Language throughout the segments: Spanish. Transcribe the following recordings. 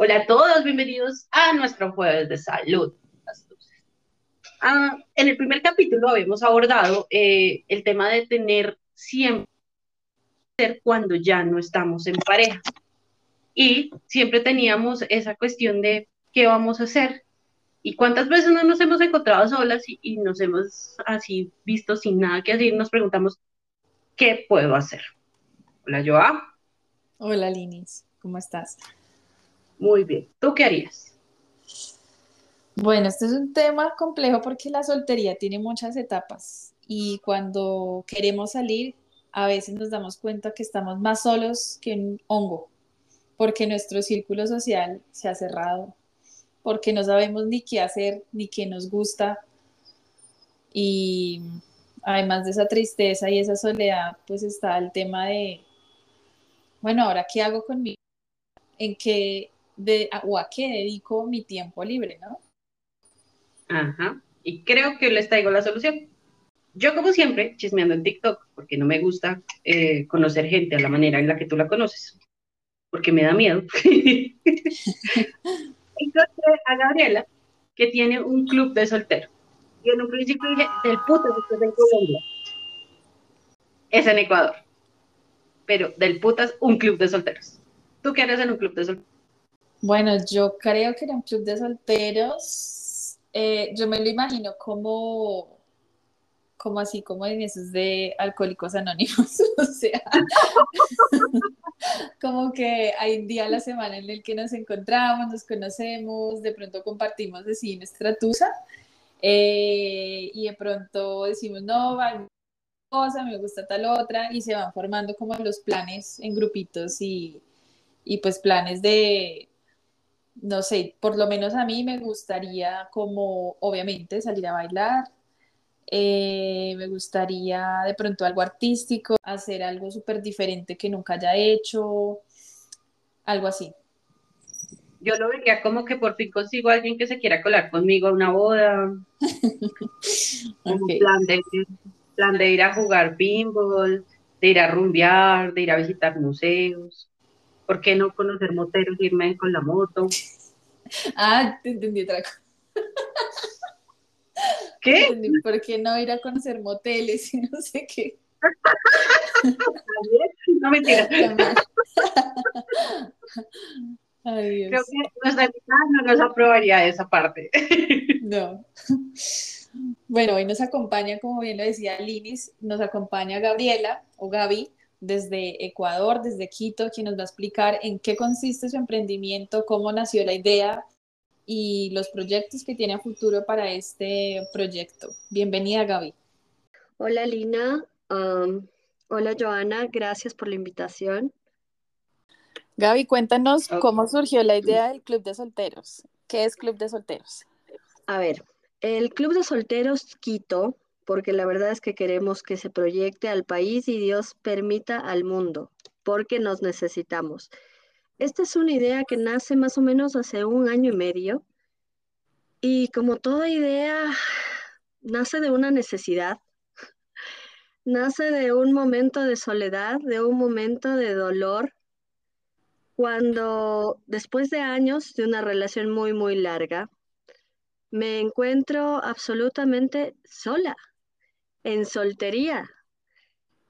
Hola a todos, bienvenidos a nuestro jueves de salud. Ah, en el primer capítulo habíamos abordado eh, el tema de tener siempre cuando ya no estamos en pareja. Y siempre teníamos esa cuestión de qué vamos a hacer. Y cuántas veces no nos hemos encontrado solas y, nos hemos así visto sin nada que hacer, nos preguntamos, ¿qué puedo hacer? Hola, Joa. Hola, Linis, ¿cómo estás? Muy bien. ¿Tú qué harías? Bueno, este es un tema complejo porque la soltería tiene muchas etapas y cuando queremos salir, a veces nos damos cuenta que estamos más solos que un hongo, porque nuestro círculo social se ha cerrado, porque no sabemos ni qué hacer, ni qué nos gusta. Y además de esa tristeza y esa soledad, pues está el tema de, bueno, ahora qué hago con mi en qué de, o a qué dedico mi tiempo libre, ¿no? Ajá. Y creo que les traigo la solución. Yo, como siempre, chismeando en TikTok, porque no me gusta eh, conocer gente a la manera en la que tú la conoces, porque me da miedo. Encontré a Gabriela, que tiene un club de solteros. Y en un principio dije, del puto que es en Colombia. Es en Ecuador. Pero del putas, un club de solteros. ¿Tú qué eres en un club de solteros? Bueno, yo creo que era un club de solteros. Eh, yo me lo imagino como, como así, como en esos de alcohólicos anónimos. o sea, como que hay un día a la semana en el que nos encontramos, nos conocemos, de pronto compartimos así nuestra tusa. Eh, y de pronto decimos, no, va cosa, me gusta tal otra, y se van formando como los planes en grupitos y, y pues planes de, no sé, por lo menos a mí me gustaría como, obviamente, salir a bailar, eh, me gustaría de pronto algo artístico, hacer algo súper diferente que nunca haya hecho, algo así. Yo lo vería como que por fin consigo a alguien que se quiera colar conmigo a una boda, un plan, de, plan de ir a jugar pinball, de ir a rumbear, de ir a visitar museos. ¿Por qué no conocer moteros, irme con la moto? ah, te entendí otra cosa. ¿Qué? ¿Por qué no ir a conocer moteles y no sé qué? no me Creo que nuestra no nos aprobaría esa parte. no. Bueno, hoy nos acompaña, como bien lo decía Linis, nos acompaña Gabriela o Gaby, desde Ecuador, desde Quito, quien nos va a explicar en qué consiste su emprendimiento, cómo nació la idea y los proyectos que tiene a futuro para este proyecto. Bienvenida, Gaby. Hola, Lina. hola, Joana. Gracias por la invitación. Gaby, cuéntanos cómo surgió la idea del Club de Solteros. ¿Qué es Club de Solteros? A ver, el Club de Solteros Quito porque la verdad es que queremos que se proyecte al país y Dios permita al mundo, porque nos necesitamos. Esta es una idea que nace más o menos hace un año y medio y como toda idea, nace de una necesidad, nace de un momento de soledad, de un momento de dolor, cuando después de años de una relación muy, muy larga, me encuentro absolutamente sola en soltería,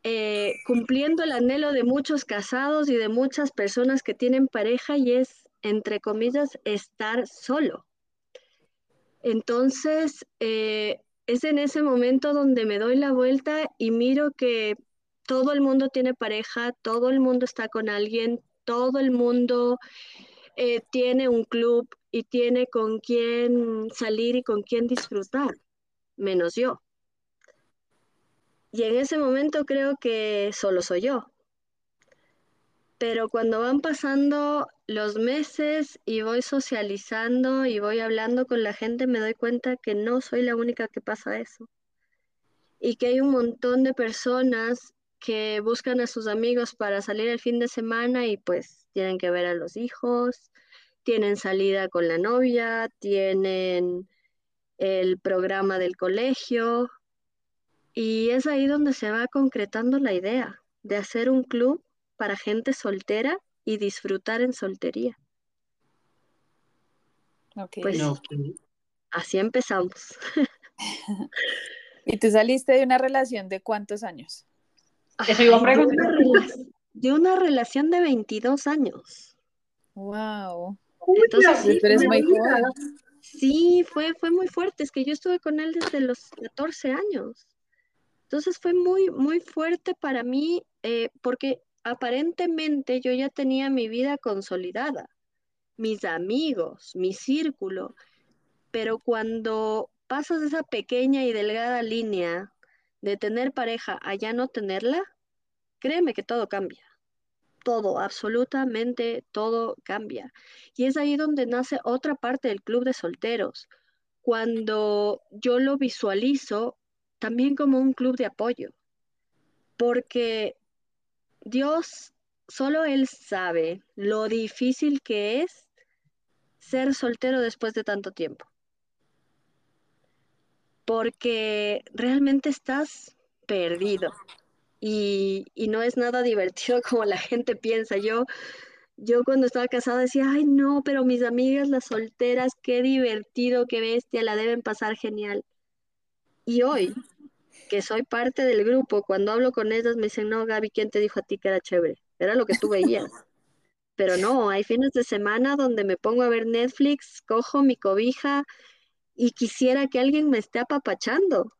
eh, cumpliendo el anhelo de muchos casados y de muchas personas que tienen pareja y es, entre comillas, estar solo. Entonces, eh, es en ese momento donde me doy la vuelta y miro que todo el mundo tiene pareja, todo el mundo está con alguien, todo el mundo eh, tiene un club y tiene con quién salir y con quién disfrutar, menos yo. Y en ese momento creo que solo soy yo. Pero cuando van pasando los meses y voy socializando y voy hablando con la gente, me doy cuenta que no soy la única que pasa eso. Y que hay un montón de personas que buscan a sus amigos para salir el fin de semana y pues tienen que ver a los hijos, tienen salida con la novia, tienen el programa del colegio, y es ahí donde se va concretando la idea de hacer un club para gente soltera y disfrutar en soltería. Ok. Pues así empezamos. ¿Y tú saliste de una relación de cuántos años? Eso iba a de una de relación de 22 años. Wow. Entonces sí, Tú eres muy- joven. sí, fue, fue muy fuerte. Es que yo estuve con él desde los 14 años. Entonces fue muy, muy fuerte para mí eh, porque aparentemente yo ya tenía mi vida consolidada, mis amigos, mi círculo, pero cuando pasas esa pequeña y delgada línea de tener pareja a ya no tenerla, créeme que todo cambia. Todo, absolutamente todo cambia. Y es ahí donde nace otra parte del club de solteros, cuando yo lo visualizo también como un club de apoyo, porque Dios, solo Él sabe lo difícil que es ser soltero después de tanto tiempo, porque realmente estás perdido y, y no es nada divertido como la gente piensa. Yo, yo cuando estaba casada decía, ay no, pero mis amigas las solteras, qué divertido, qué bestia, la deben pasar genial. Y hoy, que soy parte del grupo, cuando hablo con ellas me dicen, no, Gaby, ¿quién te dijo a ti que era chévere? Era lo que tú veías. Pero no, hay fines de semana donde me pongo a ver Netflix, cojo mi cobija y quisiera que alguien me esté apapachando.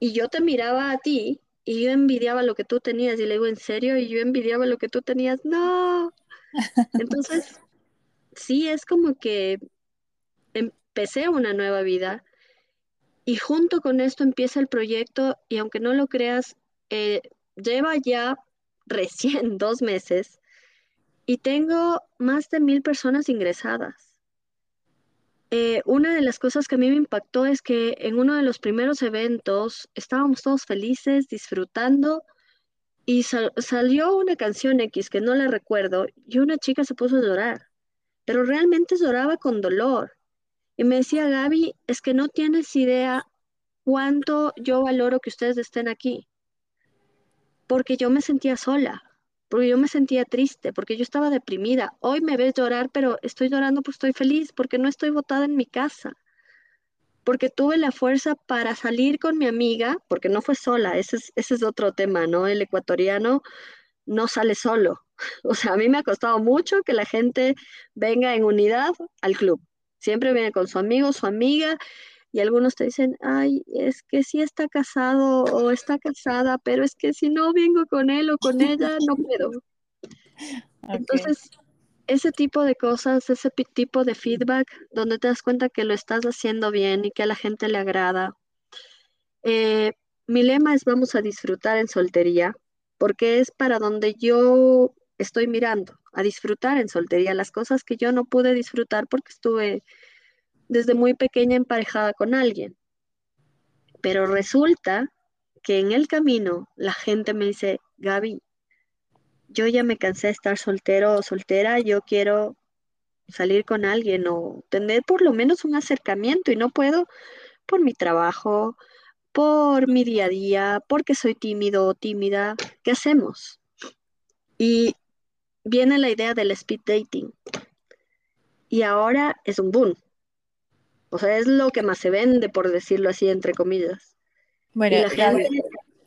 Y yo te miraba a ti y yo envidiaba lo que tú tenías y le digo, ¿en serio? Y yo envidiaba lo que tú tenías. No. Entonces, sí, es como que empecé una nueva vida y junto con esto empieza el proyecto y aunque no lo creas, eh, lleva ya recién dos meses y tengo más de mil personas ingresadas. Eh, una de las cosas que a mí me impactó es que en uno de los primeros eventos estábamos todos felices, disfrutando, y sal- salió una canción X que no la recuerdo, y una chica se puso a llorar, pero realmente lloraba con dolor. Y me decía, Gaby, es que no tienes idea cuánto yo valoro que ustedes estén aquí, porque yo me sentía sola, porque yo me sentía triste, porque yo estaba deprimida. Hoy me ves llorar, pero estoy llorando porque estoy feliz, porque no estoy botada en mi casa, porque tuve la fuerza para salir con mi amiga, porque no fue sola, ese es, ese es otro tema, ¿no? El ecuatoriano no sale solo. O sea, a mí me ha costado mucho que la gente venga en unidad al club. Siempre viene con su amigo, su amiga, y algunos te dicen, ay, es que sí está casado o está casada, pero es que si no vengo con él o con ella, no puedo. Entonces, ese tipo de cosas, ese tipo de feedback, donde te das cuenta que lo estás haciendo bien y que a la gente le agrada. Eh, mi lema es vamos a disfrutar en soltería, porque es para donde yo estoy mirando, a disfrutar en soltería, las cosas que yo no pude disfrutar porque estuve desde muy pequeña emparejada con alguien. Pero resulta que en el camino la gente me dice, Gaby, yo ya me cansé de estar soltero o soltera, yo quiero salir con alguien o tener por lo menos un acercamiento y no puedo por mi trabajo, por mi día a día, porque soy tímido o tímida. ¿Qué hacemos? Y viene la idea del speed dating. Y ahora es un boom. O sea, es lo que más se vende, por decirlo así, entre comillas. Bueno, Y la Gaby, gente,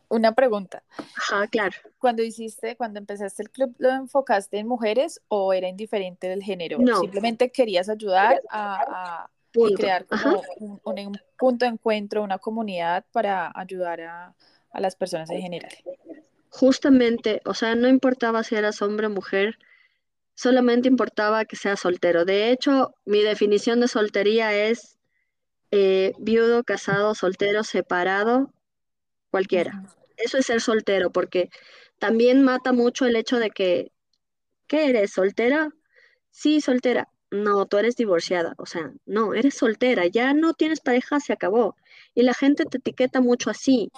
una pregunta. ajá, claro. Cuando hiciste, cuando empezaste el club, ¿lo enfocaste en mujeres o era indiferente del género? No. Simplemente querías ayudar a, crear como un, un- un punto de encuentro, una comunidad para ayudar a, a las personas en general. Justamente, o sea, no importaba si eras hombre o mujer, solamente importaba que seas soltero. De hecho, mi definición de soltería es eh, viudo, casado, soltero, separado, cualquiera. Eso es ser soltero, porque también mata mucho el hecho de que, ¿qué eres? ¿Soltera? Sí, soltera. No, tú eres divorciada. O sea, no, eres soltera, ya no tienes pareja, se acabó. Y la gente te etiqueta mucho así.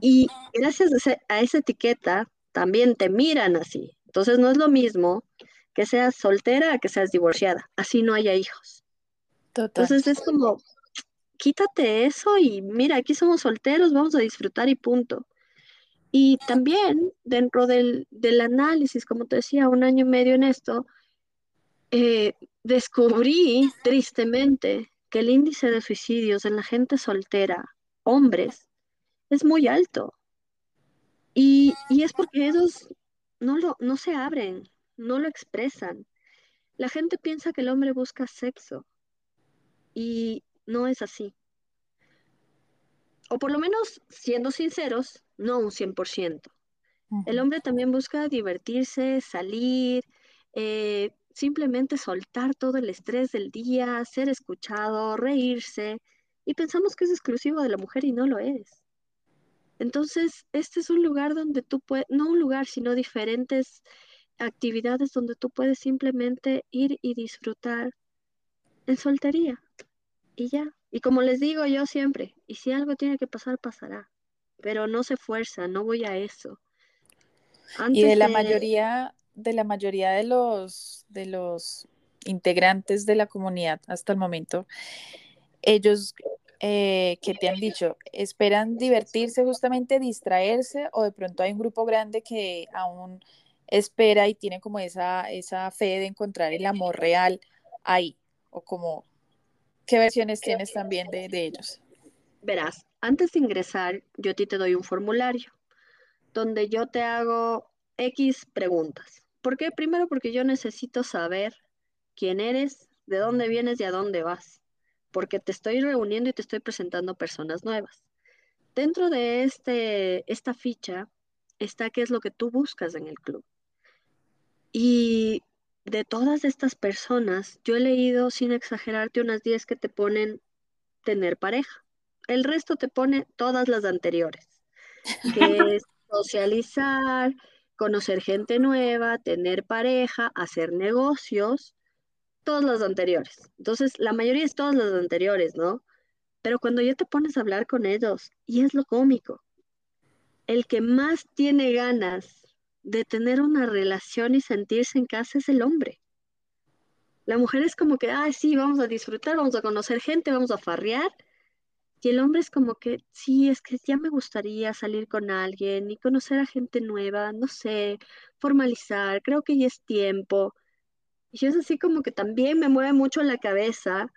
Y gracias a, ese- a esa etiqueta también te miran así. Entonces no es lo mismo que seas soltera a que seas divorciada. Así no haya hijos. Total. Entonces es como, quítate eso y mira, aquí somos solteros, vamos a disfrutar y punto. Y también dentro del, del análisis, como te decía, un año y medio en esto, eh, descubrí tristemente que el índice de suicidios en la gente soltera, hombres, es muy alto. Y, es porque ellos no, lo, no se abren, no lo expresan. La gente piensa que el hombre busca sexo y no es así. O por lo menos, siendo sinceros, no un 100%. El hombre también busca divertirse, salir, eh, simplemente soltar todo el estrés del día, ser escuchado, reírse, y pensamos que es exclusivo de la mujer y no lo es. Entonces, este es un lugar donde tú puedes, no un lugar, sino diferentes actividades donde tú puedes simplemente ir y disfrutar en soltería. Y ya. Y como les digo yo siempre, y si algo tiene que pasar, pasará. Pero no se fuerza, no voy a eso. y de la mayoría, de la mayoría de los, de los integrantes de la comunidad hasta el momento, ellos eh, que te han dicho, esperan divertirse, justamente distraerse, o de pronto hay un grupo grande que aún espera y tiene como esa, esa fe de encontrar el amor real ahí, o como, ¿qué versiones tienes también de, de ellos? Verás, antes de ingresar, yo a ti te doy un formulario donde yo te hago X preguntas. ¿Por qué? Primero porque yo necesito saber quién eres, de dónde vienes y a dónde vas, porque te estoy reuniendo y te estoy presentando personas nuevas. Dentro de este, esta ficha está qué es lo que tú buscas en el club. Y de todas estas personas, yo he leído, sin exagerarte, unas 10 que te ponen tener pareja. El resto te pone todas las anteriores, que es socializar, conocer gente nueva, tener pareja, hacer negocios, todas las anteriores. Entonces, la mayoría es todas las anteriores, ¿no? Pero cuando ya te pones a hablar con ellos, y es lo cómico, el que más tiene ganas de tener una relación y sentirse en casa es el hombre. La mujer es como que, ah, sí, vamos a disfrutar, vamos a conocer gente, vamos a farrear, y el hombre es como que, sí, es que ya me gustaría salir con alguien y conocer a gente nueva, no sé, formalizar, creo que ya es tiempo. Y es así como que también me mueve mucho la cabeza,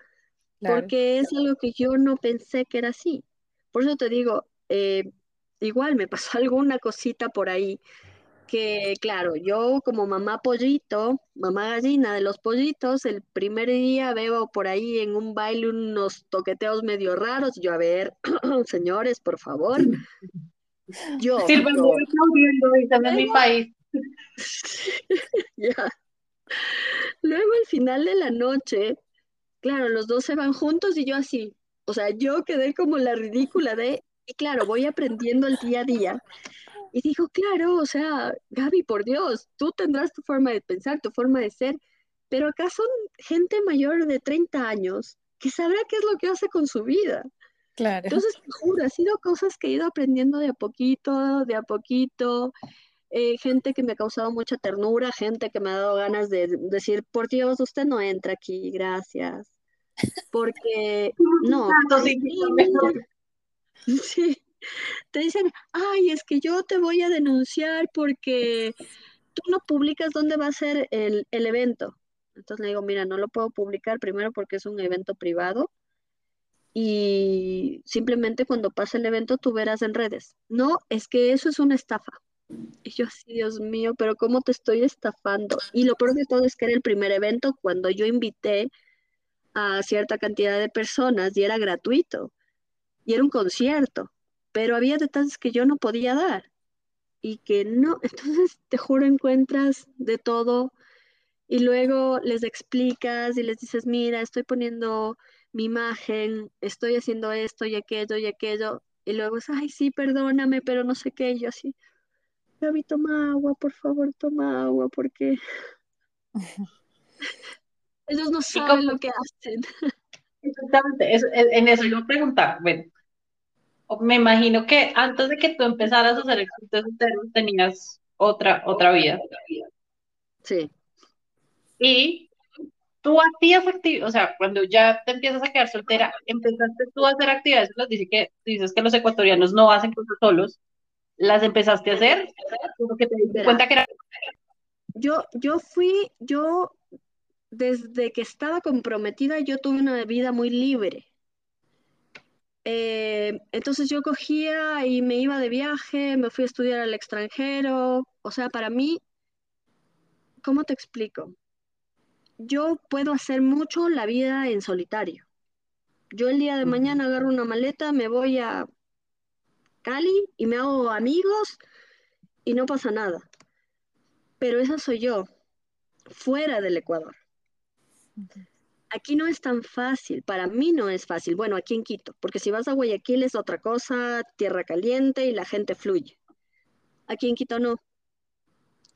porque es algo que yo no pensé que era así. Por eso te digo, eh, igual me pasó alguna cosita por ahí que claro, yo como mamá pollito, mamá gallina de los pollitos, el primer día veo por ahí en un baile unos toqueteos medio raros, yo a ver, señores, por favor. Yo. Sí, en mi país. ya. Luego al final de la noche, claro, los dos se van juntos y yo así, o sea, yo quedé como la ridícula de, y claro, voy aprendiendo el día a día. Y dijo, claro, o sea, Gaby, por Dios, tú tendrás tu forma de pensar, tu forma de ser, pero acá son gente mayor de 30 años que sabrá qué es lo que hace con su vida. Claro. Entonces, te juro, ha sido cosas que he ido aprendiendo de a poquito, de a poquito. Eh, gente que me ha causado mucha ternura, gente que me ha dado ganas de decir, por Dios, usted no entra aquí, gracias. Porque, no. sí, te dicen, ay, es que yo te voy a denunciar porque tú no publicas dónde va a ser el, evento. Entonces le digo, mira, no lo puedo publicar primero porque es un evento privado y simplemente cuando pase el evento tú verás en redes. No, es que eso es una estafa. Y yo así, Dios mío, pero ¿cómo te estoy estafando? Y lo peor de todo es que era el primer evento cuando yo invité a cierta cantidad de personas y era gratuito. Y era un concierto pero había detalles que yo no podía dar y que no, entonces te juro encuentras de todo y luego les explicas y les dices, mira, estoy poniendo mi imagen, estoy haciendo esto y aquello y aquello, y luego ay, sí, perdóname, pero no sé qué, y yo así, Gaby, toma agua, por favor, toma agua, porque ellos no saben lo que hacen. Exactamente, en eso iba a preguntar, bueno, me imagino que antes de que tú empezaras a hacer el tenías otra, otra vida. Sí. Y tú hacías actividades, o sea, cuando ya te empiezas a quedar soltera, empezaste tú a hacer actividades, dice que, dices que los ecuatorianos no hacen cosas solos, ¿las empezaste a hacer? Porque te cuenta que era... Yo, yo fui, yo desde que estaba comprometida yo tuve una vida muy libre. Eh, entonces yo cogía y me iba de viaje, me fui a estudiar al extranjero. O sea, para mí, ¿cómo te explico? Yo puedo hacer mucho la vida en solitario. Yo el día de mañana agarro una maleta, me voy a Cali y me hago amigos y no pasa nada. Pero esa soy yo, fuera del Ecuador. Aquí no es tan fácil, para mí no es fácil. Bueno, aquí en Quito, porque si vas a Guayaquil es otra cosa, tierra caliente y la gente fluye. Aquí en Quito no.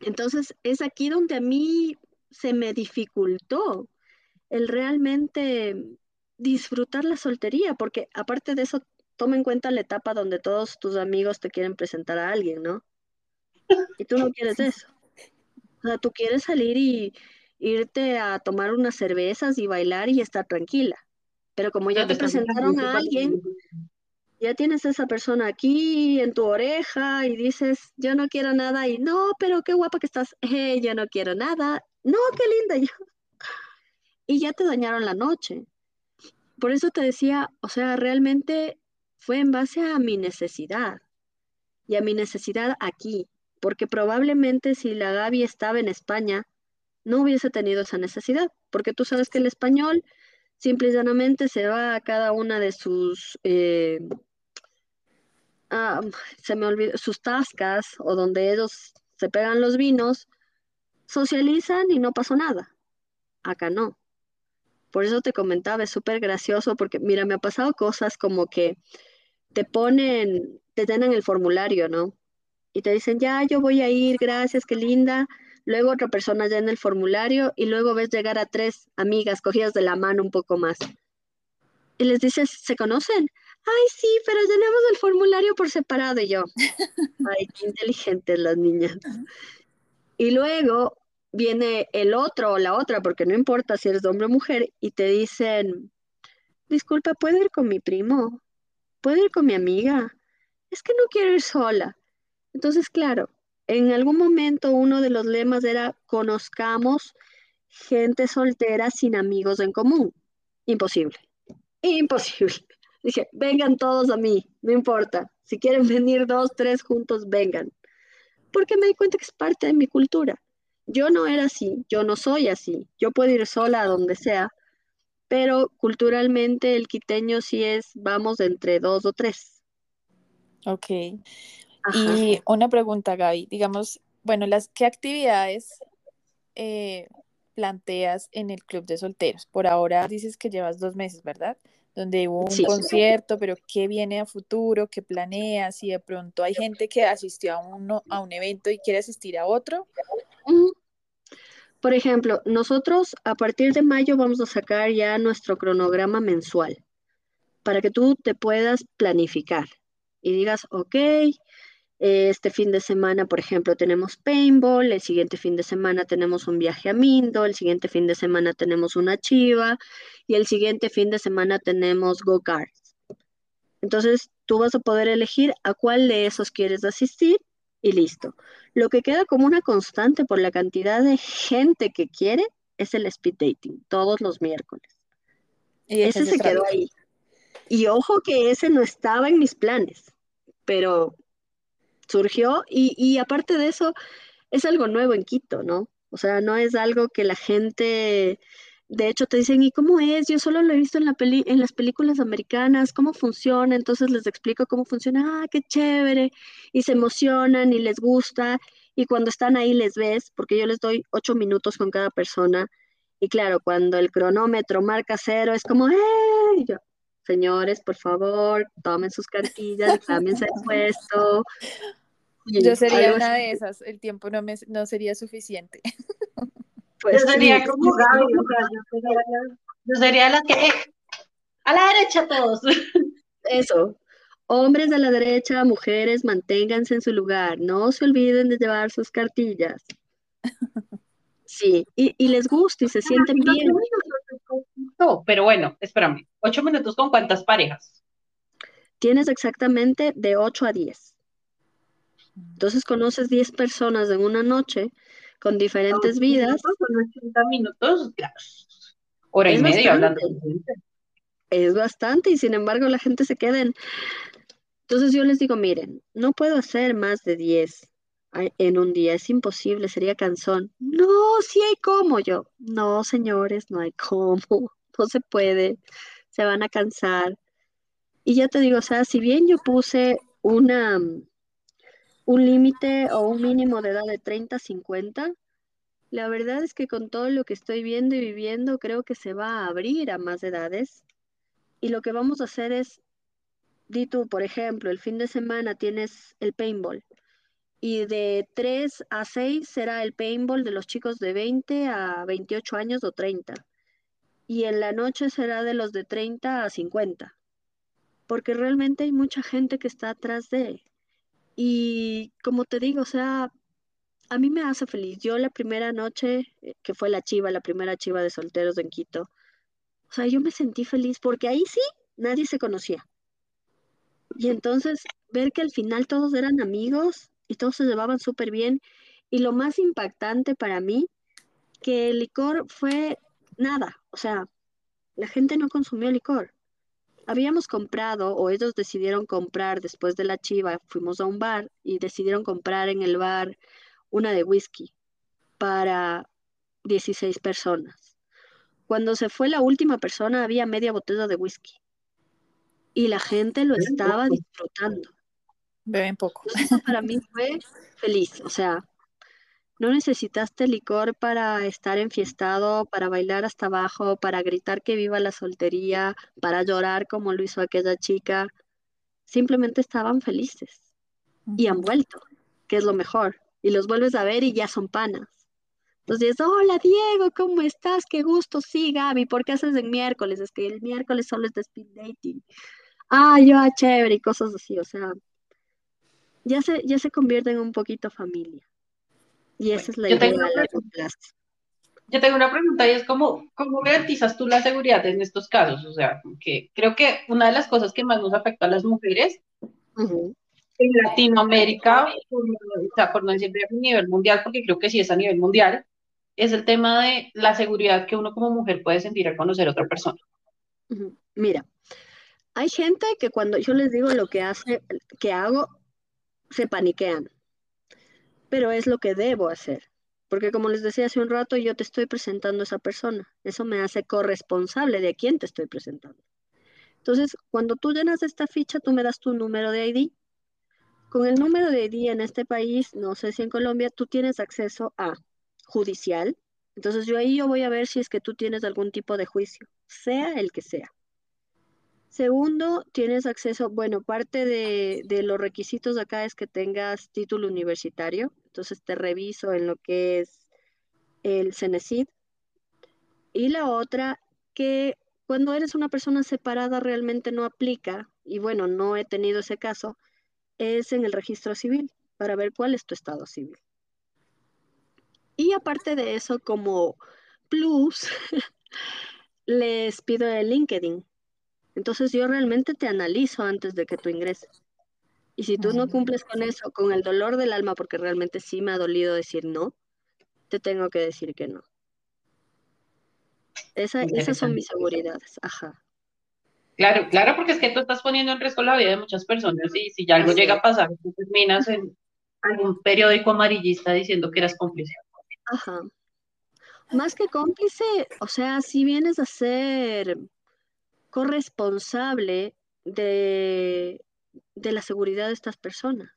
Entonces es aquí donde a mí se me dificultó el realmente disfrutar la soltería, porque aparte de eso, toma en cuenta la etapa donde todos tus amigos te quieren presentar a alguien, ¿no? Y tú no quieres eso. O sea, tú quieres salir y irte a tomar unas cervezas y bailar y estar tranquila. Pero como ya te presentaron a alguien, ya tienes esa persona aquí en tu oreja y dices, yo no quiero nada y no, pero qué guapa que estás, eh, yo no quiero nada, no, qué linda yo. Y ya te dañaron la noche. Por eso te decía, o sea, realmente fue en base a mi necesidad y a mi necesidad aquí, porque probablemente si la Gaby estaba en España, no hubiese tenido esa necesidad, porque tú sabes que el español simple y llanamente se va a cada una de sus, eh, se me olvidó, sus tascas o donde ellos se pegan los vinos, socializan y no pasó nada. Acá no. Por eso te comentaba, es súper gracioso porque, mira, me ha pasado cosas como que te ponen, te tienen el formulario, ¿no? Y te dicen, ya, yo voy a ir, gracias, qué linda luego otra persona ya en el formulario y luego ves llegar a tres amigas cogidas de la mano un poco más. Y les dices, ¿se conocen? Ay, sí, pero llenemos el formulario por separado y yo. Ay, qué inteligentes las niñas. Y luego viene el otro o la otra, porque no importa si eres hombre o mujer, y te dicen, disculpa, ¿puedo ir con mi primo? ¿Puedo ir con mi amiga? Es que no quiero ir sola. Entonces, claro, en algún momento uno de los lemas era conozcamos gente soltera sin amigos en común. Imposible. Imposible. Dije, vengan todos a mí, no importa. Si quieren venir dos, tres juntos, vengan. Porque me di cuenta que es parte de mi cultura. Yo no era así, yo no soy así. Yo puedo ir sola a donde sea, pero culturalmente el quiteño sí es, vamos, entre dos o tres. Ok. Y una pregunta, Gaby, digamos, bueno, las, ¿qué actividades eh, planteas en el club de solteros? Por ahora dices que llevas dos meses, ¿verdad? Donde hubo un concierto, pero ¿qué viene a futuro? ¿Qué planeas? Si de pronto hay gente que asistió a, uno, a un evento y quiere asistir a otro. Por ejemplo, nosotros a partir de mayo vamos a sacar ya nuestro cronograma mensual para que tú te puedas planificar y digas, ok, este fin de semana, por ejemplo, tenemos paintball, el siguiente fin de semana tenemos un viaje a Mindo, el siguiente fin de semana tenemos una chiva y el siguiente fin de semana tenemos go-karts. Entonces, tú vas a poder elegir a cuál de esos quieres asistir y listo. Lo que queda como una constante por la cantidad de gente que quiere es el speed dating, todos los miércoles. Y ese se quedó ahí. Y ojo que ese no estaba en mis planes, pero surgió y, aparte de eso, es algo nuevo en Quito, ¿no? O sea, no es algo que la gente, de hecho, te dicen, ¿y cómo es? Yo solo lo he visto en, la peli en las películas americanas, ¿cómo funciona? Entonces les explico cómo funciona, ah, qué chévere, y se emocionan y les gusta, y cuando están ahí les ves, porque yo les doy ocho minutos con cada persona, y claro, cuando el cronómetro marca cero, es como, ¡eh! Yo, señores, por favor, tomen sus cartillas, cámbiense el puesto, yo sería una de esas, el tiempo no, me, no sería suficiente. Pues yo sería como Gaby, yo sería, la que, eh, a la derecha todos. Eso, hombres de la derecha, mujeres, manténganse en su lugar, no se olviden de llevar sus cartillas. Sí, y, y les gusta y se sienten bien. No, pero bueno, espérame, ocho minutos con cuántas parejas? Tienes exactamente de ocho a diez. Entonces conoces 10 personas en una noche, con diferentes vidas. Son 80 minutos. Hora y media hablando. Es bastante y sin embargo la gente se queda en... Entonces yo les digo, miren, no puedo hacer más de 10 en un día, es imposible, sería cansón. No, sí hay cómo yo. No, señores, no hay cómo, no se puede, se van a cansar. Y ya te digo, o sea, si bien yo puse una, un límite o un mínimo de edad de 30 50, la verdad es que con todo lo que estoy viendo y viviendo, creo que se va a abrir a más edades. Y lo que vamos a hacer es, di tú, por ejemplo, el fin de semana tienes el paintball. Y de 3 a 6 será el paintball de los chicos de 20 a 28 años o 30. Y en la noche será de los de 30 a 50. Porque realmente hay mucha gente que está atrás de. Y como te digo, o sea, a mí me hace feliz. Yo la primera noche, eh, que fue la chiva, la primera chiva de solteros en Quito, o sea, yo me sentí feliz porque ahí sí nadie se conocía. Y entonces ver que al final todos eran amigos y todos se llevaban súper bien. Y lo más impactante para mí, que el licor fue nada, o sea, la gente no consumió licor. Habíamos comprado, o ellos decidieron comprar después de la chiva, fuimos a un bar y decidieron comprar en el bar una de whisky para 16 personas. Cuando se fue la última persona había media botella de whisky y la gente lo estaba disfrutando. Beben poco. Eso para mí fue feliz, o sea, no necesitaste licor para estar enfiestado, para bailar hasta abajo, para gritar que viva la soltería, para llorar como lo hizo aquella chica. Simplemente estaban felices y han vuelto, que es lo mejor y los vuelves a ver y ya son panas. Entonces, hola Diego, ¿cómo estás? Qué gusto, sí, Gaby, ¿por qué haces el miércoles? Es que el miércoles solo es de speed dating. Ah, yo, ah, chévere, y cosas así, o sea, ya se, ya se convierte en un poquito familia. Y esa es la idea de plazo. Yo tengo una pregunta y es cómo, cómo garantizas tú la seguridad en estos casos? O sea, que creo que una de las cosas que más nos afecta a las mujeres en Latinoamérica, o sea, por no decir a nivel mundial, porque creo que sí es a nivel mundial, es el tema de la seguridad que uno como mujer puede sentir al conocer a otra persona. Mira, hay gente que cuando yo les digo lo que hace, que hago, se paniquean, pero es lo que debo hacer. Porque como les decía hace un rato, yo te estoy presentando a esa persona. Eso me hace corresponsable de quién te estoy presentando. Entonces, cuando tú llenas esta ficha, tú me das tu número de ID con el número de día en este país, no sé si en Colombia, tú tienes acceso a judicial. Entonces yo ahí yo voy a ver si es que tú tienes algún tipo de juicio, sea el que sea. Segundo, tienes acceso, bueno, parte de, de los requisitos acá es que tengas título universitario. Entonces te reviso en lo que es el CENESID. Y la otra, que cuando eres una persona separada realmente no aplica, y bueno, no he tenido ese caso, es en el registro civil para ver cuál es tu estado civil. Y aparte de eso, como plus, les pido el LinkedIn. Entonces yo realmente te analizo antes de que tú ingreses. Y si tú no cumples con eso, con el dolor del alma, porque realmente sí me ha dolido decir no, te tengo que decir que no. esas son mis seguridades. Ajá. Claro, claro, porque es que tú estás poniendo en riesgo la vida de muchas personas y si ya algo llega a pasar, tú terminas en algún periódico amarillista diciendo que eras cómplice. Ajá. Más que cómplice, o sea, si vienes a ser corresponsable de, de la seguridad de estas personas.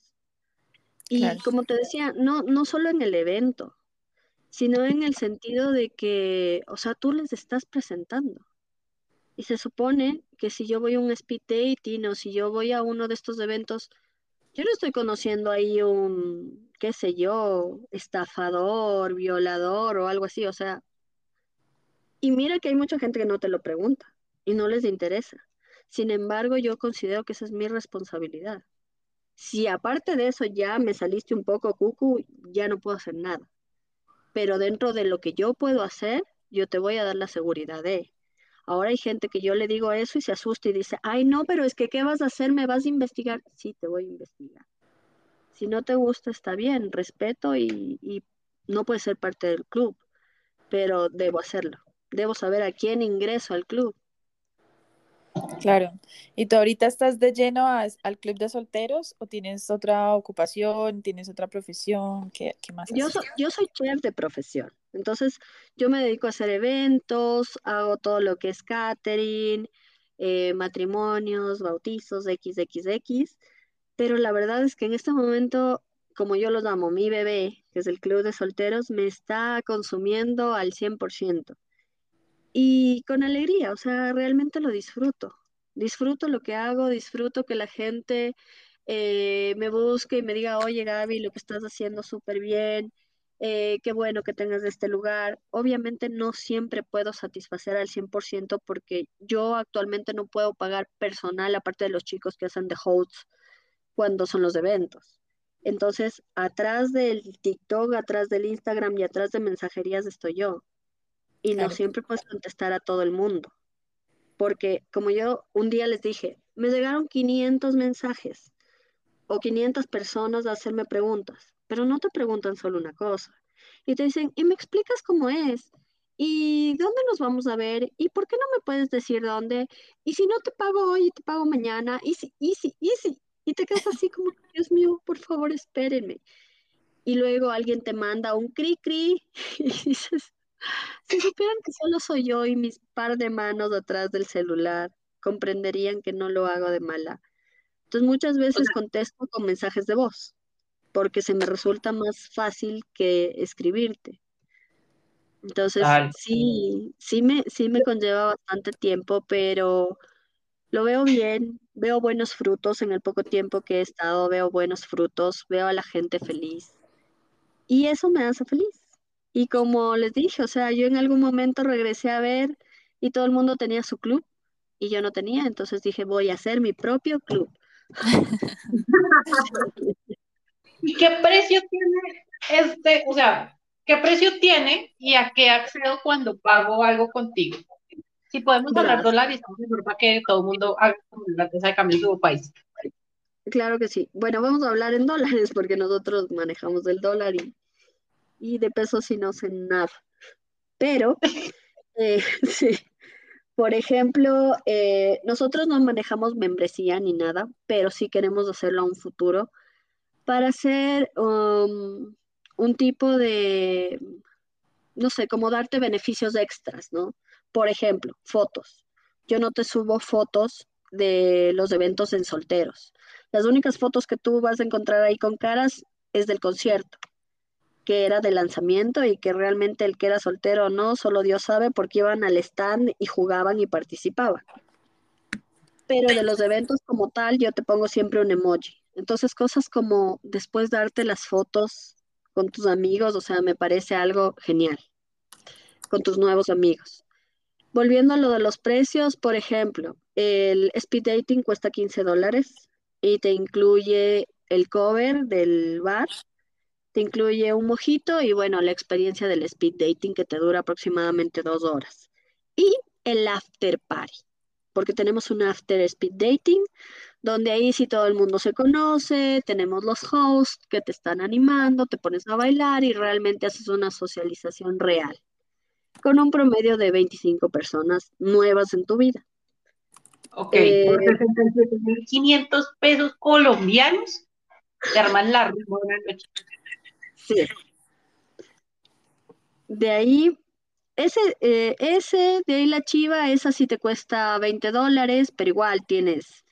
Y como te decía, no, no solo en el evento, sino en el sentido de que, o sea, tú les estás presentando. Y se supone que si yo voy a un speed dating o si yo voy a uno de estos eventos, yo no estoy conociendo ahí un, qué sé yo, estafador, violador o algo así, o sea. Y mira que hay mucha gente que no te lo pregunta y no les interesa. Sin embargo, yo considero que esa es mi responsabilidad. Si aparte de eso ya me saliste un poco cucu, ya no puedo hacer nada. Pero dentro de lo que yo puedo hacer, yo te voy a dar la seguridad de, Ahora hay gente que yo le digo eso y se asusta y dice, ay, no, pero es que, ¿qué vas a hacer? ¿Me vas a investigar? Sí, te voy a investigar. Si no te gusta, está bien, respeto y, no puede ser parte del club, pero debo hacerlo. Debo saber a quién ingreso al club. Claro. ¿Y tú ahorita estás de lleno al club de solteros o tienes otra ocupación, tienes otra profesión? ¿Qué, más? Yo, yo soy chef de profesión. Entonces, yo me dedico a hacer eventos, hago todo lo que es catering, eh, matrimonios, bautizos, XXX. Pero la verdad es que en este momento, como yo los amo, mi bebé, que es el club de solteros, me está consumiendo al 100% y con alegría, o sea, realmente lo disfruto. Disfruto lo que hago, disfruto que la gente eh, me busque y me diga, oye Gaby, lo que estás haciendo súper bien, eh, qué bueno que tengas este lugar. Obviamente no siempre puedo satisfacer al 100% porque yo actualmente no puedo pagar personal, aparte de los chicos que hacen de hosts cuando son los eventos. Entonces, atrás del TikTok, atrás del Instagram y atrás de mensajerías estoy yo y no siempre puedes contestar a todo el mundo. Porque como yo un día les dije, me llegaron 500 mensajes o 500 personas a hacerme preguntas, pero no te preguntan solo una cosa. Y te dicen, ¿y me explicas cómo es? ¿Y dónde nos vamos a ver? ¿Y por qué no me puedes decir dónde? ¿Y si no te pago hoy y te pago mañana? ¿Y si, y si, y si? Y te quedas así como, Dios mío, por favor, espérenme. Y luego alguien te manda un cri cri y dices, si supieran que solo soy yo y mis par de manos atrás del celular, comprenderían que no lo hago de mala. Entonces muchas veces contesto con mensajes de voz, porque se me resulta más fácil que escribirte. Entonces, sí, sí me, sí me conlleva bastante tiempo, pero lo veo bien, veo buenos frutos en el poco tiempo que he estado, veo buenos frutos, veo a la gente feliz. Y eso me hace feliz. Y como les dije, o sea, yo en algún momento regresé a ver y todo el mundo tenía su club y yo no tenía, entonces dije, voy a hacer mi propio club. ¿Y qué precio tiene este, o sea, qué precio tiene y a qué accedo cuando pago algo contigo? Si podemos hablar dólares, mejor para que todo el mundo haga la tasa de cambio en su país. Claro que sí. Bueno, vamos a hablar en dólares porque nosotros manejamos el dólar y y de pesos sí no sé nada. Pero, eh, sí, por ejemplo, eh, nosotros no manejamos membresía ni nada, pero sí queremos hacerlo a un futuro para hacer um, un tipo de, no sé, como darte beneficios extras, ¿no? Por ejemplo, fotos. Yo no te subo fotos de los eventos en solteros. Las únicas fotos que tú vas a encontrar ahí con caras es del concierto que era de lanzamiento y que realmente el que era soltero no, solo Dios sabe porque iban al stand y jugaban y participaban. Pero de los eventos como tal, yo te pongo siempre un emoji. Entonces, cosas como después darte las fotos con tus amigos, o sea, me parece algo genial, con tus nuevos amigos. Volviendo a lo de los precios, por ejemplo, el speed dating cuesta 15 dólares y te incluye el cover del bar, te incluye un mojito y bueno, la experiencia del speed dating que te dura aproximadamente dos horas. Y el after party, porque tenemos un after speed dating, donde ahí sí todo el mundo se conoce, tenemos los hosts que te están animando, te pones a bailar y realmente haces una socialización real, con un promedio de 25 personas nuevas en tu vida. Ok, eh, por 500 pesos colombianos, te arman la noche. Sí. De ahí, ese, eh, ese, de ahí la chiva, esa sí te cuesta 20 dólares, pero igual tienes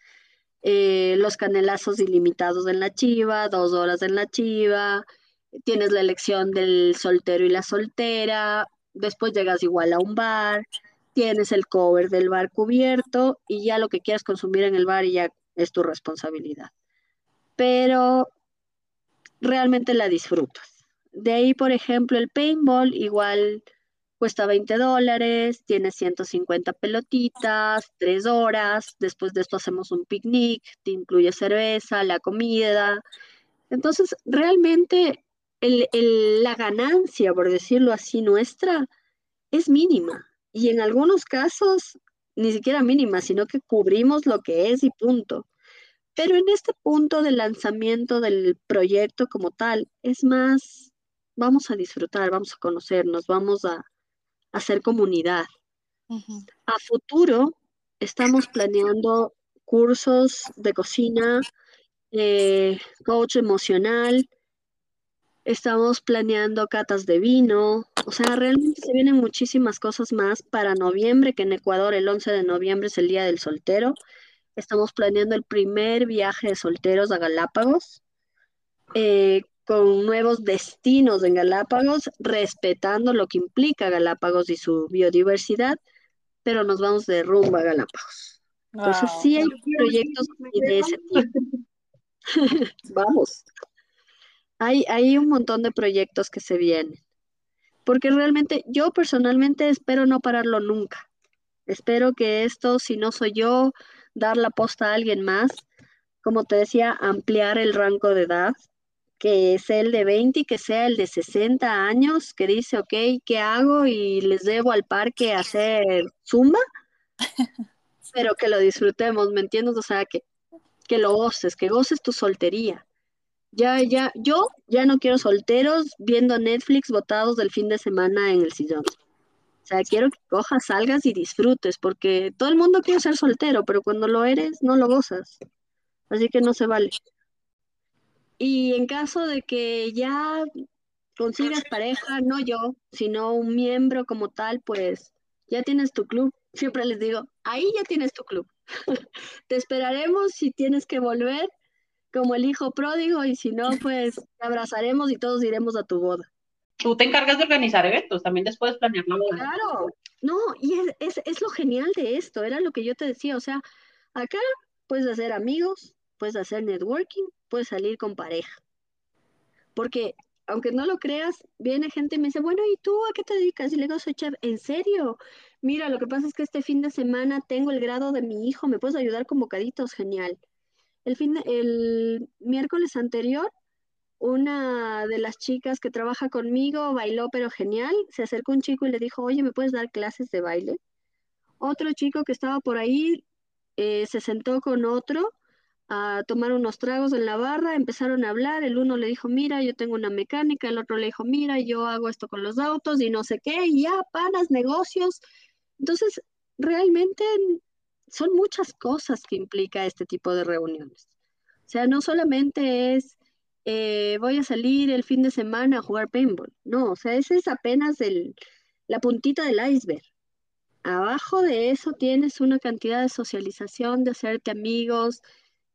eh, los canelazos ilimitados en la chiva, dos horas en la chiva, tienes la elección del soltero y la soltera, después llegas igual a un bar, tienes el cover del bar cubierto y ya lo que quieras consumir en el bar ya es tu responsabilidad. Pero realmente la disfrutas. De ahí, por ejemplo, el paintball igual cuesta 20 dólares, tiene 150 pelotitas, 3 horas, después de esto hacemos un picnic, te incluye cerveza, la comida. Entonces, realmente la ganancia, por decirlo así, nuestra es mínima. Y en algunos casos, ni siquiera mínima, sino que cubrimos lo que es y punto. Pero en este punto del lanzamiento del proyecto como tal, es más vamos a disfrutar, vamos a conocernos, vamos a, hacer comunidad. A futuro estamos planeando cursos de cocina, eh, coach emocional, estamos planeando catas de vino, o sea, realmente se vienen muchísimas cosas más para noviembre, que en Ecuador el 11 de noviembre es el Día del Soltero. Estamos planeando el primer viaje de solteros a Galápagos, eh, con nuevos destinos en Galápagos, respetando lo que implica Galápagos y su biodiversidad, pero nos vamos de rumbo a Galápagos. Entonces sí hay proyectos de ese tipo. vamos. Hay, hay un montón de proyectos que se vienen. Porque realmente yo personalmente espero no pararlo nunca. Espero que esto, si no soy yo, dar la posta a alguien más. Como te decía, ampliar el rango de edad que es el de 20 y que sea el de 60 años, que dice, ok, ¿qué hago? Y les debo al parque hacer zumba, pero que lo disfrutemos, ¿me entiendes? O sea, que, que lo goces, que goces tu soltería. Ya, ya, yo ya no quiero solteros viendo Netflix botados del fin de semana en el sillón. Quiero que cojas, salgas y disfrutes, porque todo el mundo quiere ser soltero, pero cuando lo eres, no lo gozas. Así que no se vale. Y en caso de que ya consigas pareja, no yo, sino un miembro como tal, pues ya tienes tu club. Siempre les digo, ahí ya tienes tu club. te esperaremos si tienes que volver como el hijo pródigo y si no, pues te abrazaremos y todos iremos a tu boda. Tú te encargas de organizar eventos, también después planear la boda. Claro, no, y es, es, lo genial de esto, era lo que yo te decía, o sea, acá puedes hacer amigos, puedes hacer networking, puedes salir con pareja. Porque, aunque no lo creas, viene gente y me dice, bueno, ¿y tú a qué te dedicas? Y le digo, soy chef, ¿en serio? Mira, lo que pasa es que este fin de semana tengo el grado de mi hijo, ¿me puedes ayudar con bocaditos? Genial. El, fin el miércoles anterior, una de las chicas que trabaja conmigo bailó, pero genial. Se acercó un chico y le dijo, oye, ¿me puedes dar clases de baile? Otro chico que estaba por ahí eh, se sentó con otro a tomar unos tragos en la barra, empezaron a hablar, el uno le dijo, mira, yo tengo una mecánica, el otro le dijo, mira, yo hago esto con los autos y no sé qué, ya, panas, negocios. Entonces, realmente son muchas cosas que implica este tipo de reuniones. O sea, no solamente es, eh, voy a salir el fin de semana a jugar paintball, no, o sea, ese es apenas el, la puntita del iceberg. Abajo de eso tienes una cantidad de socialización, de hacerte amigos,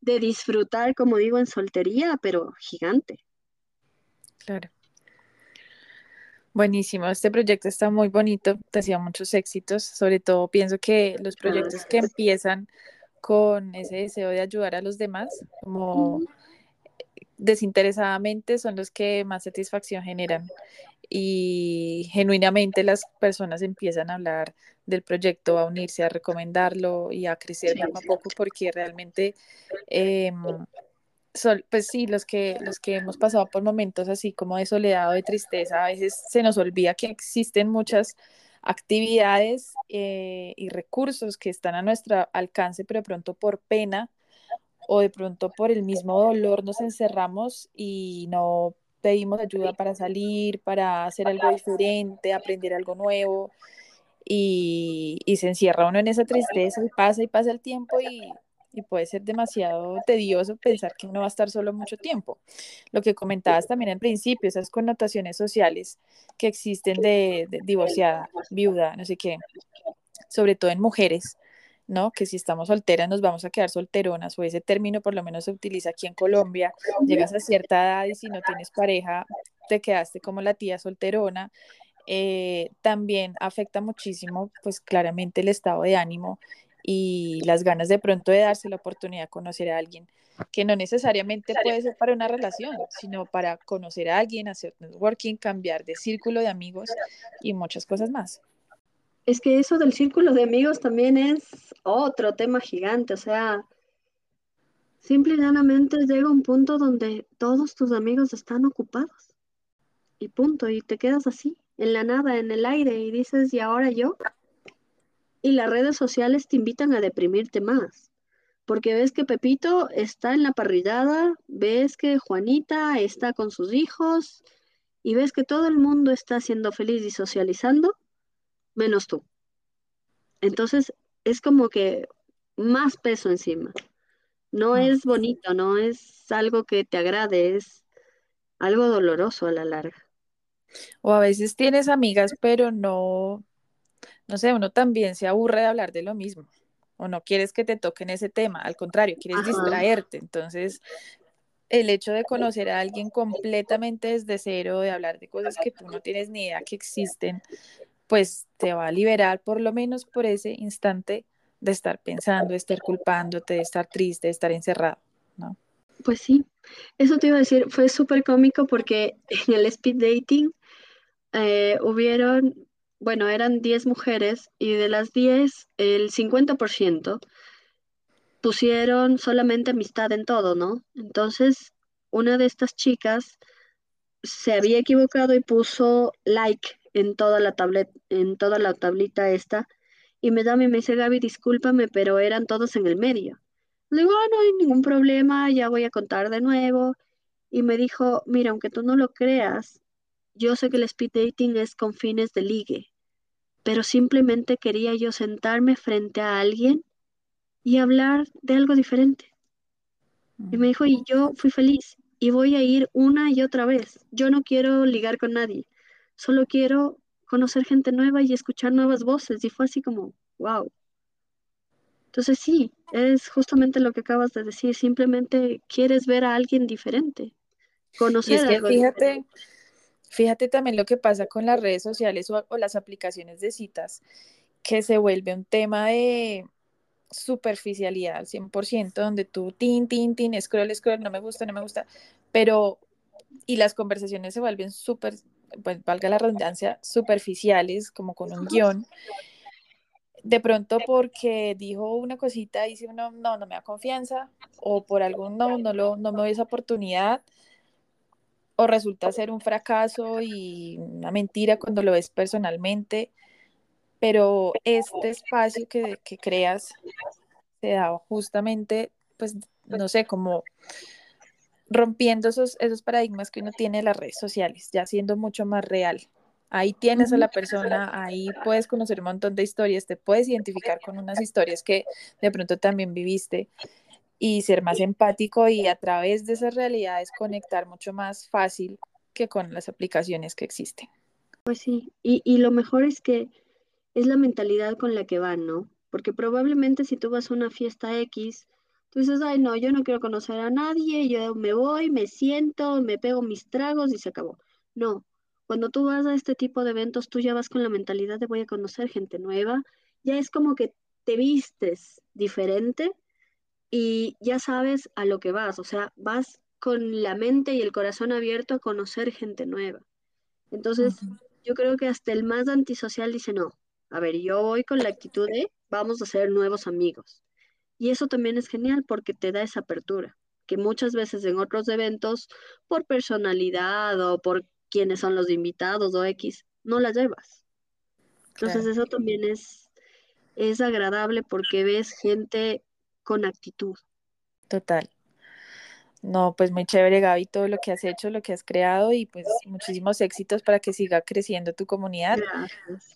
de disfrutar, como digo, en soltería, pero gigante. Claro. Buenísimo, este proyecto está muy bonito, te hacía muchos éxitos, sobre todo pienso que los proyectos que empiezan con ese deseo de ayudar a los demás, como desinteresadamente, son los que más satisfacción generan. Y genuinamente las personas empiezan a hablar del proyecto, a unirse, a recomendarlo y a crecer poco a poco porque realmente, em, son, pues sí, los que, los que hemos pasado por momentos así como de soledad o de tristeza, a veces se nos olvida que existen muchas actividades eh, y recursos que están a nuestro alcance, pero de pronto por pena o de pronto por el mismo dolor nos encerramos y no pedimos ayuda para salir, para hacer algo diferente, aprender algo nuevo y, se encierra uno en esa tristeza y pasa y pasa el tiempo y, puede ser demasiado tedioso pensar que uno va a estar solo mucho tiempo. Lo que comentabas también al principio, esas connotaciones sociales que existen de divorciada, viuda, no sé qué, sobre todo en mujeres ¿no? Que si estamos solteras nos vamos a quedar solteronas o ese término por lo menos se utiliza aquí en Colombia, llegas a cierta edad y si no tienes pareja te quedaste como la tía solterona, eh, también afecta muchísimo pues claramente el estado de ánimo y las ganas de pronto de darse la oportunidad de conocer a alguien que no necesariamente puede ser para una relación, sino para conocer a alguien, hacer networking, cambiar de círculo de amigos y muchas cosas más es que eso del círculo de amigos también es otro tema gigante, o sea, simple y llanamente llega un punto donde todos tus amigos están ocupados y punto, y te quedas así, en la nada, en el aire, y dices, ¿y ahora yo? Y las redes sociales te invitan a deprimirte más, porque ves que Pepito está en la parrillada, ves que Juanita está con sus hijos, y ves que todo el mundo está siendo feliz y socializando, menos tú. Entonces es como que más peso encima. No Mm. es bonito, no es algo que te agrade, es algo doloroso a la larga. O a veces tienes amigas, pero no, no sé, uno también se aburre de hablar de lo mismo. O no quieres que te toquen ese tema, al contrario, quieres Ajá. distraerte. Entonces, el hecho de conocer a alguien completamente desde cero, de hablar de cosas que tú no tienes ni idea que existen, pues te va a liberar por lo menos por ese instante de estar pensando, de estar culpándote, de estar triste, de estar encerrado, ¿no? Pues sí, eso te iba a decir, fue súper cómico porque en el speed dating eh, hubieron, bueno, eran 10 mujeres y de las 10, el 50% pusieron solamente amistad en todo, ¿no? Entonces, una de estas chicas se había equivocado y puso like en toda la tablet, en toda la tablita esta, y me da y me dice, Gaby, discúlpame, pero eran todos en el medio. Le digo, "Ah, no hay ningún problema, ya voy a contar de nuevo. Y me dijo, mira, aunque tú no lo creas, yo sé que el speed dating es con fines de ligue, pero simplemente quería yo sentarme frente a alguien y hablar de algo diferente. Y me dijo, y yo fui feliz y voy a ir una y otra vez. Yo no quiero ligar con nadie, solo quiero conocer gente nueva y escuchar nuevas voces. Y fue así como, wow. Entonces sí, es justamente lo que acabas de decir, simplemente quieres ver a alguien diferente, Y es conocer que algo diferente. fíjate, fíjate también lo que pasa con las redes sociales o, o las aplicaciones de citas, que se vuelve un tema de superficialidad al 100%, donde tú tin, tin, tin, scroll, scroll, no me gusta, no me gusta, pero y las conversaciones se vuelven súper, pues valga la redundancia, superficiales, como con un guion. De pronto porque dijo una cosita, dice uno, no, no me da confianza, o por algún no, no, lo, no me doy esa oportunidad, o resulta ser un fracaso y una mentira cuando lo ves personalmente, pero este espacio que, que creas se da justamente, pues, no sé, como rompiendo esos, esos paradigmas que uno tiene en las redes sociales, ya siendo mucho más real. Ahí tienes a la persona, ahí puedes conocer un montón de historias, te puedes identificar con unas historias que de pronto también viviste y ser más empático y a través de esas realidades conectar mucho más fácil que con las aplicaciones que existen. Pues sí, y, y lo mejor es que es la mentalidad con la que van, ¿no? Porque probablemente si tú vas a una fiesta X, tú dices, ay, no, yo no quiero conocer a nadie, yo me voy, me siento, me pego mis tragos y se acabó. No, cuando tú vas a este tipo de eventos, tú ya vas con la mentalidad de voy a conocer gente nueva, ya es como que te vistes diferente y ya sabes a lo que vas, o sea, vas con la mente y el corazón abierto a conocer gente nueva. Entonces, yo creo que hasta el más antisocial dice, no, a ver, yo voy con la actitud de vamos a ser nuevos amigos. Y eso también es genial porque te da esa apertura, que muchas veces en otros eventos, por personalidad o por quiénes son los invitados o X, no la llevas. Entonces Claro, eso también es, es agradable porque ves gente con actitud. total. No, pues muy chévere, Gaby, todo lo que has hecho, lo que has creado y pues muchísimos éxitos para que siga creciendo tu comunidad,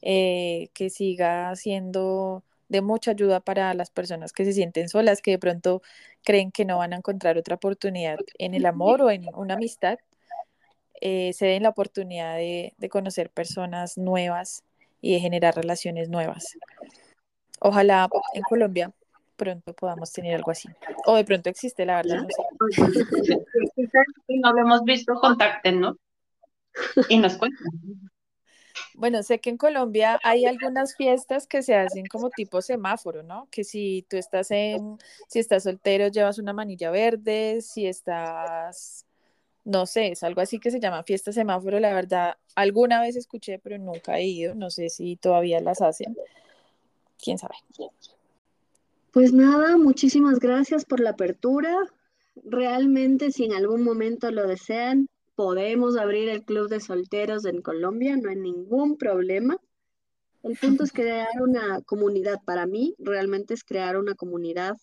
eh, que siga siendo de mucha ayuda para las personas que se sienten solas, que de pronto creen que no van a encontrar otra oportunidad en el amor o en una amistad, eh, se den la oportunidad de, de conocer personas nuevas y de generar relaciones nuevas. Ojalá en Colombia pronto podamos tener algo así. O de pronto existe, la verdad, no sé. Si no lo hemos visto, contacten, Y nos cuentan. Bueno, sé que en Colombia hay algunas fiestas que se hacen como tipo semáforo, ¿no? Que si tú estás en, si estás soltero, llevas una manilla verde, si estás, no sé, es algo así que se llama fiesta semáforo, la verdad, alguna vez escuché, pero nunca he ido, no sé si todavía las hacen, quién sabe. Pues nada, muchísimas gracias por la apertura. Realmente, si en algún momento lo desean, podemos abrir el club de solteros en Colombia, no hay ningún problema. El punto es crear una comunidad. Para mí, realmente es crear una comunidad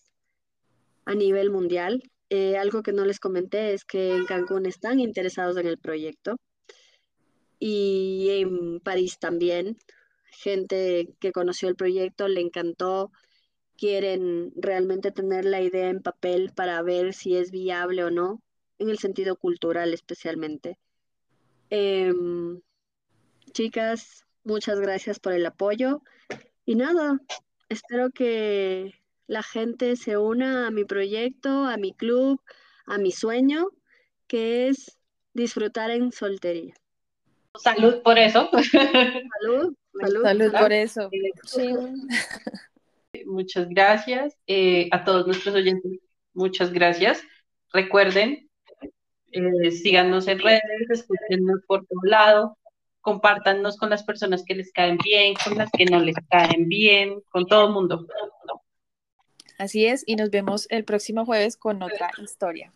a nivel mundial. Eh, algo que no les comenté es que en Cancún están interesados en el proyecto. y en París también. Gente que conoció el proyecto, le encantó, quieren realmente tener la idea en papel para ver si es viable o no, en el sentido cultural especialmente. Em, chicas, muchas gracias por el apoyo y nada, espero que la gente se una a mi proyecto, a mi club, a mi sueño, que es disfrutar en soltería. Salud por eso. Salud, salud. Salud por eso. Muchas gracias eh, a todos nuestros oyentes. Muchas gracias. Recuerden, eh, síganos en redes, escúchenos por todo lado, compártanos con las personas que les caen bien, con las que no les caen bien, con todo el mundo. Así es, y nos vemos el próximo jueves con otra historia.